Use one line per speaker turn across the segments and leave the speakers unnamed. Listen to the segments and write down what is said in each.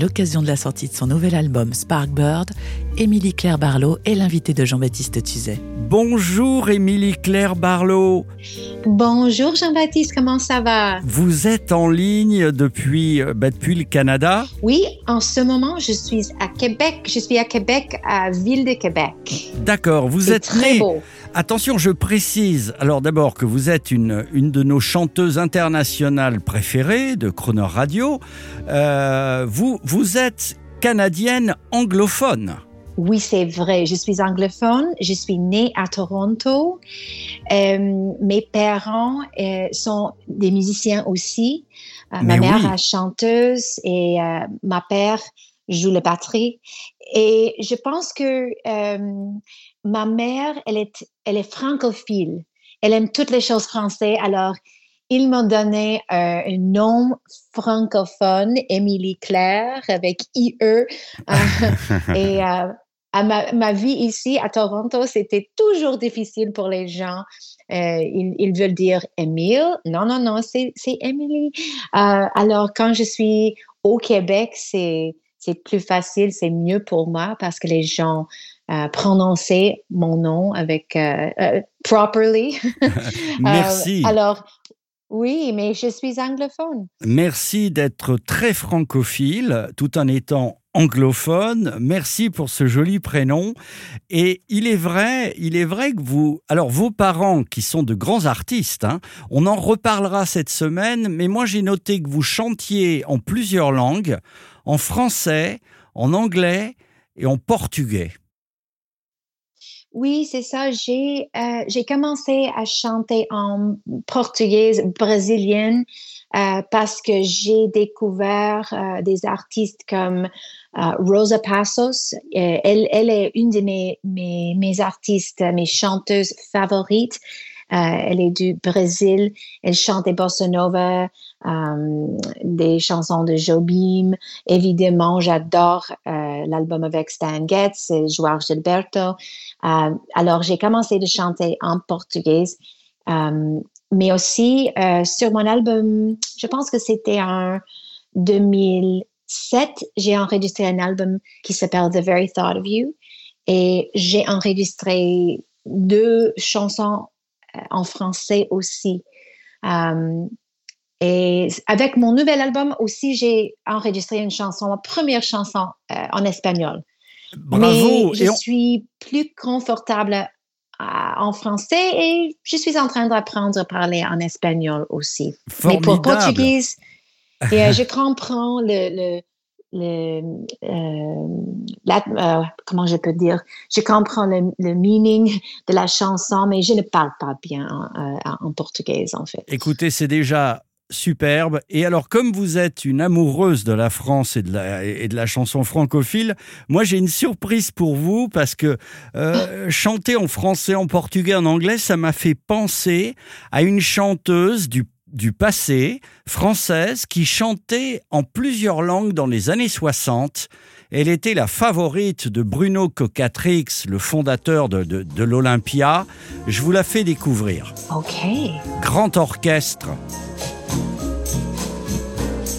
À l'occasion de la sortie de son nouvel album Sparkbird, Émilie Claire Barlow est l'invitée de Jean-Baptiste Tuzet.
Bonjour Émilie Claire Barlow.
Bonjour Jean-Baptiste, comment ça va?
Vous êtes en ligne depuis, euh, bah, depuis le Canada?
Oui, en ce moment, je suis à Québec. Je suis à Québec, à Ville de Québec.
D'accord, vous êtes
très
née-
beau.
Attention, je précise. Alors d'abord que vous êtes une, une de nos chanteuses internationales préférées de Croner Radio. Euh, vous, vous êtes canadienne anglophone.
Oui, c'est vrai. Je suis anglophone. Je suis née à Toronto. Euh, mes parents euh, sont des musiciens aussi. Euh, ma mère
oui.
est chanteuse et ma père joue la batterie. Et je pense que ma mère, elle est, elle est francophile. Elle aime toutes les choses françaises. Alors, ils m'ont donné euh, un nom francophone, Émilie Claire, avec IE. Euh, et euh, à ma, ma vie ici à Toronto, c'était toujours difficile pour les gens. Euh, ils, ils veulent dire Émile. Non, non, non, c'est Emily. Euh, alors, quand je suis au Québec, c'est plus facile, c'est mieux pour moi parce que les gens euh, prononçaient mon nom avec euh, euh, properly.
Merci.
Euh, alors, oui, mais je suis anglophone.
Merci d'être très francophile tout en étant anglophone. Merci pour ce joli prénom. Et il est vrai, il est vrai que vous, alors vos parents qui sont de grands artistes, hein, on en reparlera cette semaine, mais moi j'ai noté que vous chantiez en plusieurs langues, en français, en anglais et en portugais.
Oui, c'est ça. J'ai euh, j'ai commencé à chanter en portugaise brésilienne euh, parce que j'ai découvert euh, des artistes comme Rosa Passos. Elle, elle est une de mes, mes, mes artistes, mes chanteuses favorites. Euh, elle est du Brésil. Elle chante des bossa nova, euh, des chansons de Jobim. Évidemment, j'adore euh, l'album avec Stan Getz et Joao Gilberto. Alors, j'ai commencé de chanter en portugais, mais aussi sur mon album, je pense que c'était en 2007, j'ai enregistré un album qui s'appelle The Very Thought of You et j'ai enregistré deux chansons en français aussi. Euh, et avec mon nouvel album aussi, j'ai enregistré une chanson, ma première chanson euh, en espagnol.
Bravo.
Mais je
Et on-
suis plus confortable euh, en français et je suis en train d'apprendre à parler en espagnol aussi. Mais pour
Formidable.
portugais, et, euh, je comprends le, le, le euh, la- euh, comment je peux dire, je comprends le, le meaning de la chanson, mais je ne parle pas bien en, euh, en portugais en fait.
Écoutez, c'est déjà superbe. Et alors, comme vous êtes une amoureuse de la France et de la, et de la chanson francophile, moi j'ai une surprise pour vous parce que euh, chanter en français, en portugais, en anglais, ça m'a fait penser à une chanteuse du du passé, française, qui chantait en plusieurs langues dans les années 60. Elle était la favorite de Bruno Cocatrix, le fondateur de, de, de l'Olympia. Je vous la fais découvrir.
OK.
Grand orchestre.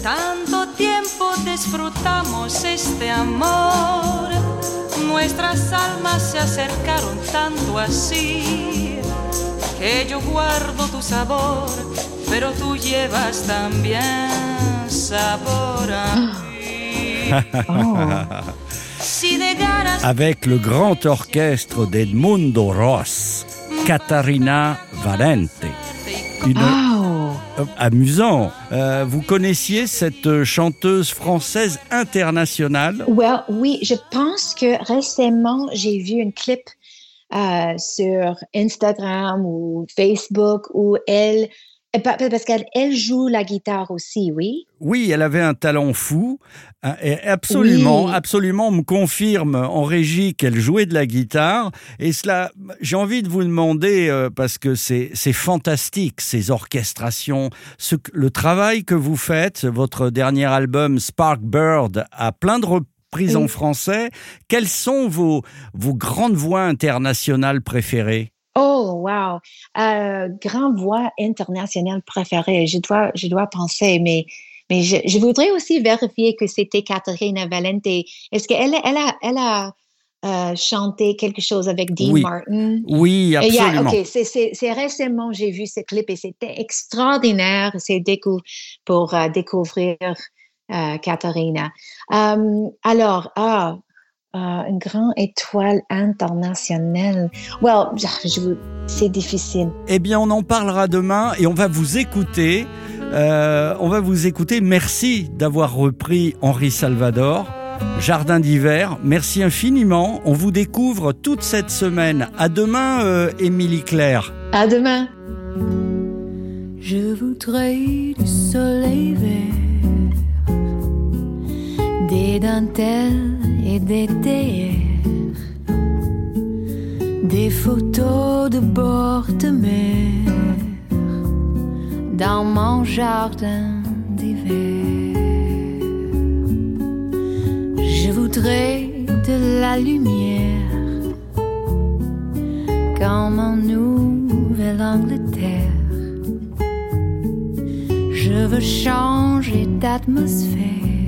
Tanto tiempo disfrutamos este amor, nuestras almas se acercaron tanto así, que yo guardo tu sabor, pero tú llevas también sabor a mí. Si de ganas
avec le grand orchestre d'Edmundo Ross, Catarina Valente. Une,
Oh.
amusant. Euh, vous connaissiez cette chanteuse française internationale?
Well, oui, je pense que récemment, j'ai vu un clip euh, sur Instagram ou Facebook où elle Parce qu'elle elle joue la guitare aussi, oui?
Oui, elle avait un talent fou. hein, Et absolument,
Oui.
absolument, on me confirme en régie qu'elle jouait de la guitare. Et cela, j'ai envie de vous demander, euh, parce que c'est fantastique, ces orchestrations, ce, le travail que vous faites, votre dernier album Spark Bird a plein de reprises en français. Quelles sont vos, vos grandes voix internationales préférées?
Oh, wow. Euh, grand voix internationale préférée. Je dois, je dois penser, mais, mais je, je voudrais aussi vérifier que c'était Caterina Valente. Est-ce qu'elle elle a, elle a euh, chanté quelque chose avec Dean
Oui.
Martin?
Oui,
a-
absolument.
ok, c'est- c'est récemment, j'ai vu ce clip et c'était extraordinaire. C'est décou pour euh, découvrir euh, Katharina. Euh, alors, ah, euh, une grande étoile internationale. Well, je vous- c'est difficile.
Eh bien, on en parlera demain et on va vous écouter. Euh, on va vous écouter. Merci d'avoir repris Henri Salvador. Jardin d'hiver, merci infiniment. On vous découvre toute cette semaine. À demain, euh, Émilie Claire.
À demain.
Je voudrais du soleil vert, des dentelles et des des photos de bord de mer dans mon jardin d'hiver. Je voudrais de la lumière comme en Nouvelle-Angleterre. Je veux changer d'atmosphère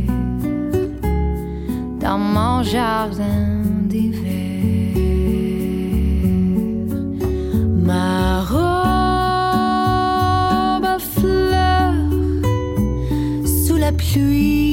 dans mon jardin d'hiver. Ma robe à fleurs sous la pluie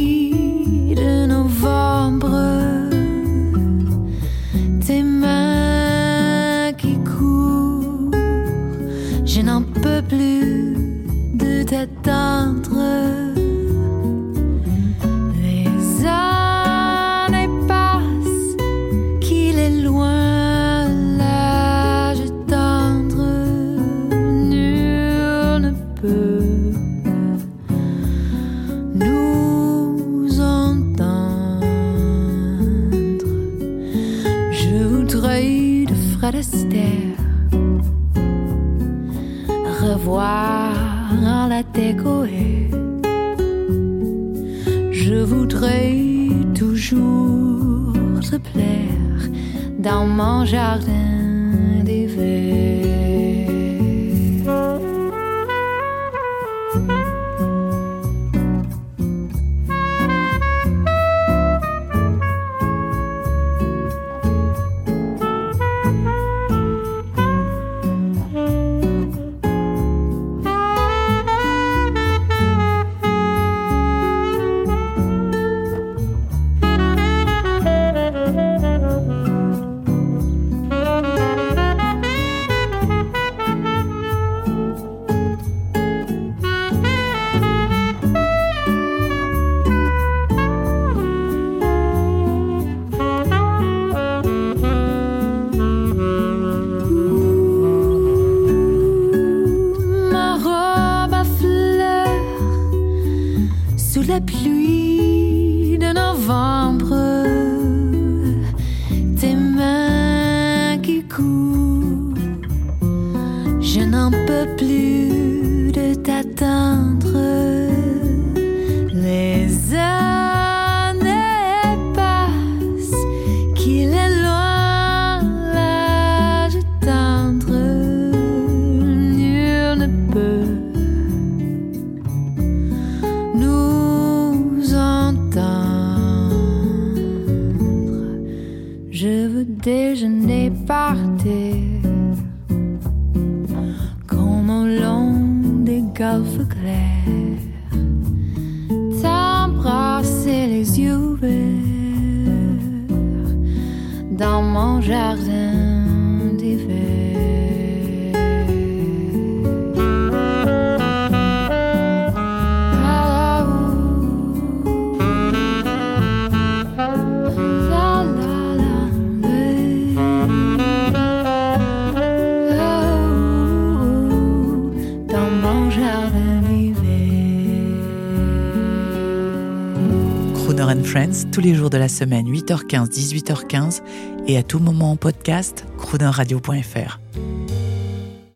revoir la décorer. Je voudrais toujours te plaire dans mon jardin d'hiver. N'en peux plus de t'attendre. Les années passent, qu'il est loin l'âge tendre. Nul ne peut nous entendre. Je veux déjeuner par t'embrasser les yeux dans mon jardin d'hiver.
Tous les jours de la semaine, 8h15, 18h15 et à tout moment en podcast, croonerradio.fr.